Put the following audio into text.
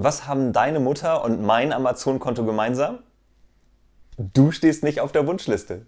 Was haben deine Mutter und mein Amazon-Konto gemeinsam? Du stehst nicht auf der Wunschliste.